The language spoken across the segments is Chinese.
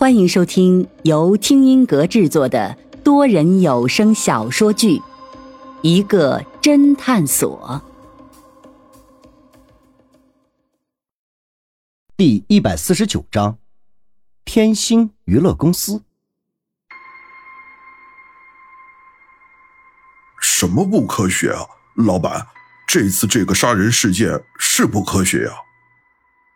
欢迎收听由听音阁制作的多人有声小说剧《一个侦探所》第一百四十九章：天星娱乐公司。什么不科学啊，老板？这次这个杀人事件是不科学呀！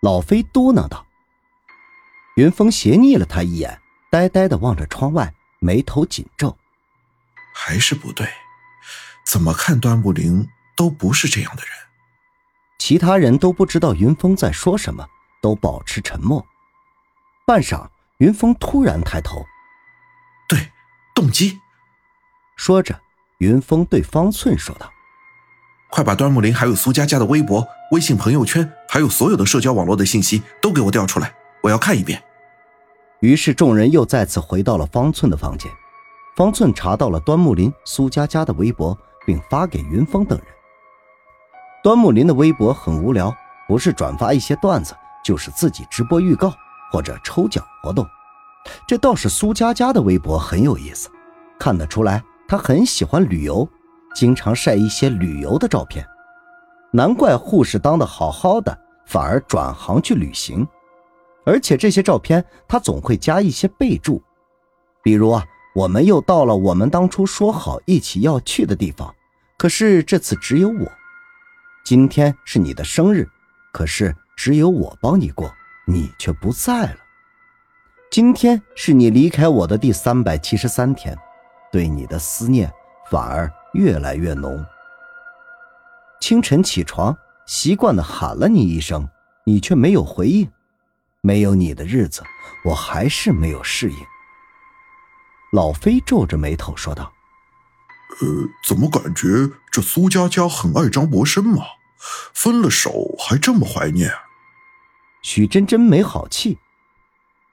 老飞嘟囔道。云峰斜睨了他一眼，呆呆的望着窗外，眉头紧皱。还是不对，怎么看端木林都不是这样的人。其他人都不知道云峰在说什么，都保持沉默。半晌，云峰突然抬头：“对，动机。”说着，云峰对方寸说道：“快把端木林还有苏佳佳的微博、微信朋友圈，还有所有的社交网络的信息都给我调出来，我要看一遍。”于是众人又再次回到了方寸的房间。方寸查到了端木林、苏佳佳的微博，并发给云峰等人。端木林的微博很无聊，不是转发一些段子，就是自己直播预告或者抽奖活动。这倒是苏佳佳的微博很有意思，看得出来她很喜欢旅游，经常晒一些旅游的照片。难怪护士当的好好的，反而转行去旅行。而且这些照片，他总会加一些备注，比如啊，我们又到了我们当初说好一起要去的地方，可是这次只有我。今天是你的生日，可是只有我帮你过，你却不在了。今天是你离开我的第三百七十三天，对你的思念反而越来越浓。清晨起床，习惯的喊了你一声，你却没有回应。没有你的日子，我还是没有适应。老飞皱着眉头说道：“呃，怎么感觉这苏佳佳很爱张博生嘛？分了手还这么怀念？”许真真没好气：“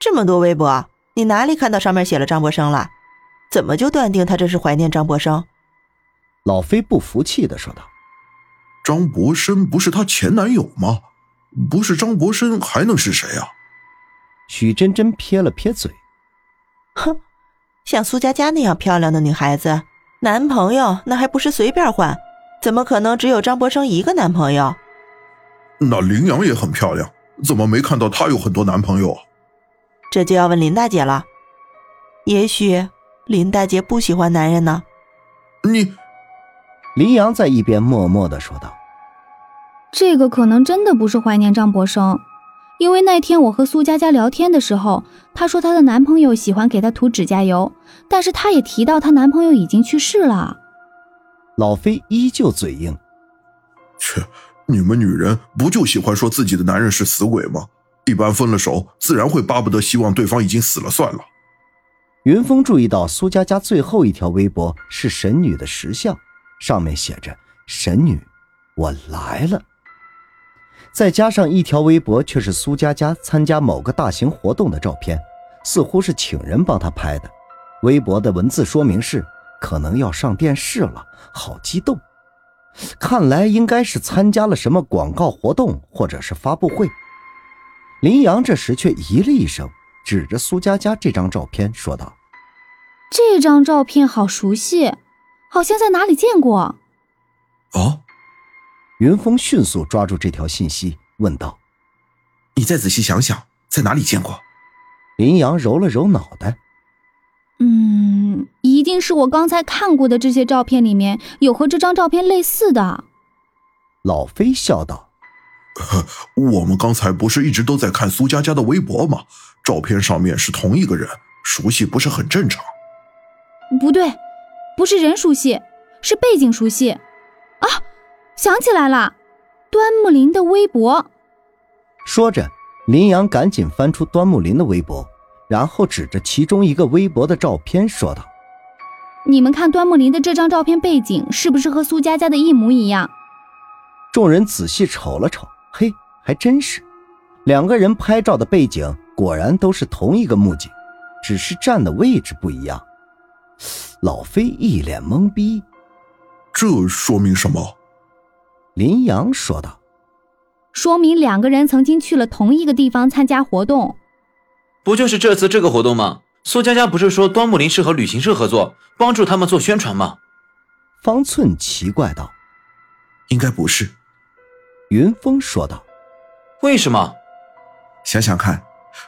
这么多微博，你哪里看到上面写了张博生了？怎么就断定他这是怀念张博生？”老飞不服气的说道：“张博生不是她前男友吗？不是张博生还能是谁啊？”许真真撇了撇嘴，哼，像苏佳佳那样漂亮的女孩子，男朋友那还不是随便换？怎么可能只有张博生一个男朋友？那林阳也很漂亮，怎么没看到她有很多男朋友？这就要问林大姐了。也许林大姐不喜欢男人呢。你，林阳在一边默默的说道：“这个可能真的不是怀念张博生。”因为那天我和苏佳佳聊天的时候，她说她的男朋友喜欢给她涂指甲油，但是她也提到她男朋友已经去世了。老飞依旧嘴硬，切，你们女人不就喜欢说自己的男人是死鬼吗？一般分了手，自然会巴不得希望对方已经死了算了。云峰注意到苏佳佳最后一条微博是神女的石像，上面写着“神女，我来了”。再加上一条微博，却是苏佳佳参加某个大型活动的照片，似乎是请人帮她拍的。微博的文字说明是可能要上电视了，好激动！看来应该是参加了什么广告活动或者是发布会。林阳这时却咦了一声，指着苏佳佳这张照片说道：“这张照片好熟悉，好像在哪里见过。”哦。云峰迅速抓住这条信息，问道：“你再仔细想想，在哪里见过？”林阳揉了揉脑袋：“嗯，一定是我刚才看过的这些照片里面有和这张照片类似的。”老飞笑道：“ 我们刚才不是一直都在看苏佳佳的微博吗？照片上面是同一个人，熟悉不是很正常？”“不对，不是人熟悉，是背景熟悉。”啊！想起来了，端木林的微博。说着，林阳赶紧翻出端木林的微博，然后指着其中一个微博的照片说道：“你们看端木林的这张照片背景是不是和苏佳佳的一模一样？”众人仔细瞅了瞅，嘿，还真是，两个人拍照的背景果然都是同一个木景，只是站的位置不一样。老飞一脸懵逼，这说明什么？林阳说道：“说明两个人曾经去了同一个地方参加活动。”不就是这次这个活动吗？苏佳佳不是说端木林是和旅行社合作，帮助他们做宣传吗？方寸奇怪道：“应该不是。”云峰说道：“为什么？想想看，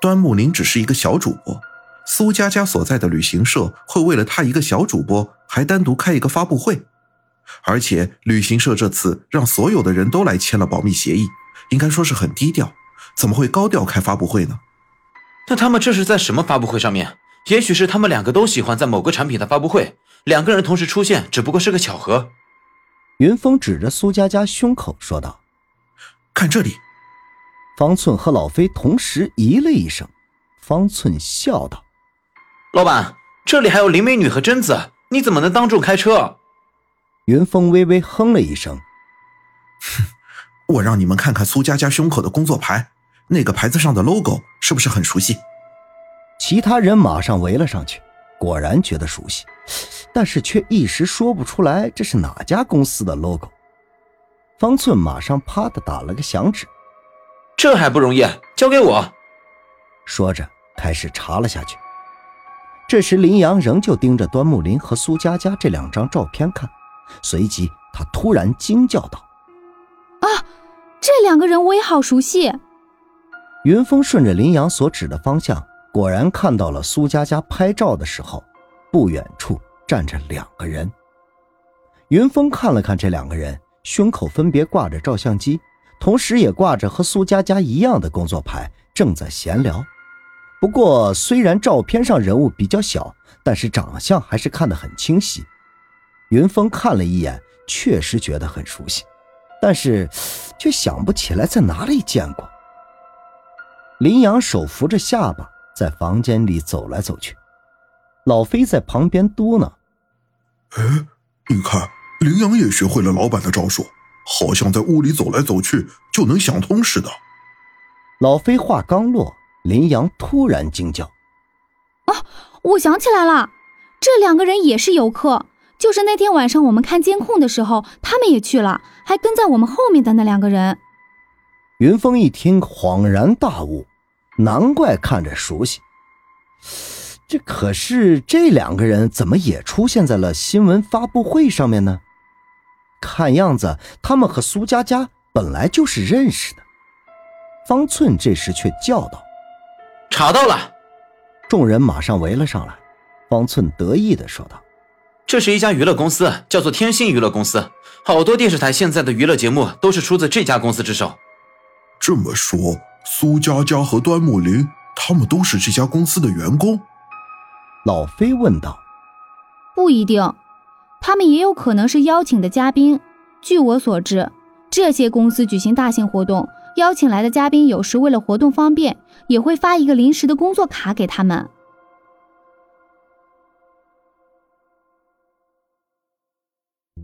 端木林只是一个小主播，苏佳佳所在的旅行社会为了他一个小主播，还单独开一个发布会，而且旅行社这次让所有的人都来签了保密协议，应该说是很低调，怎么会高调开发布会呢？那他们这是在什么发布会上面？也许是他们两个都喜欢在某个产品的发布会，两个人同时出现只不过是个巧合。”云峰指着苏佳佳胸口说道。看这里，方寸和老飞同时咦了一声。方寸笑道：“老板，这里还有林美女和贞子，你怎么能当众开车？”云峰微微哼了一声：“哼，我让你们看看苏佳佳胸口的工作牌，那个牌子上的 logo 是不是很熟悉？”其他人马上围了上去，果然觉得熟悉，但是却一时说不出来这是哪家公司的 logo。方寸马上啪的打了个响指，这还不容易，交给我。说着开始查了下去。这时林阳仍旧盯着端木林和苏佳佳这两张照片看，随即他突然惊叫道：“啊，这两个人我也好熟悉！”云峰顺着林阳所指的方向，果然看到了苏佳佳拍照的时候，不远处站着两个人。云峰看了看这两个人。胸口分别挂着照相机，同时也挂着和苏佳佳一样的工作牌，正在闲聊。不过，虽然照片上人物比较小，但是长相还是看得很清晰。云峰看了一眼，确实觉得很熟悉，但是却想不起来在哪里见过。林阳手扶着下巴，在房间里走来走去。老飞在旁边嘟囔：“哎，你看。”林阳也学会了老板的招数，好像在屋里走来走去就能想通似的。老飞话刚落，林阳突然惊叫：“啊，我想起来了，这两个人也是游客，就是那天晚上我们看监控的时候，他们也去了，还跟在我们后面的那两个人。”云峰一听，恍然大悟，难怪看着熟悉。这可是这两个人怎么也出现在了新闻发布会上面呢？看样子，他们和苏佳佳本来就是认识的。方寸这时却叫道：“查到了！”众人马上围了上来。方寸得意地说道：“这是一家娱乐公司，叫做天星娱乐公司。好多电视台现在的娱乐节目都是出自这家公司之手。”这么说，苏佳佳和端木林他们都是这家公司的员工？老飞问道：“不一定。”他们也有可能是邀请的嘉宾。据我所知，这些公司举行大型活动，邀请来的嘉宾有时为了活动方便，也会发一个临时的工作卡给他们。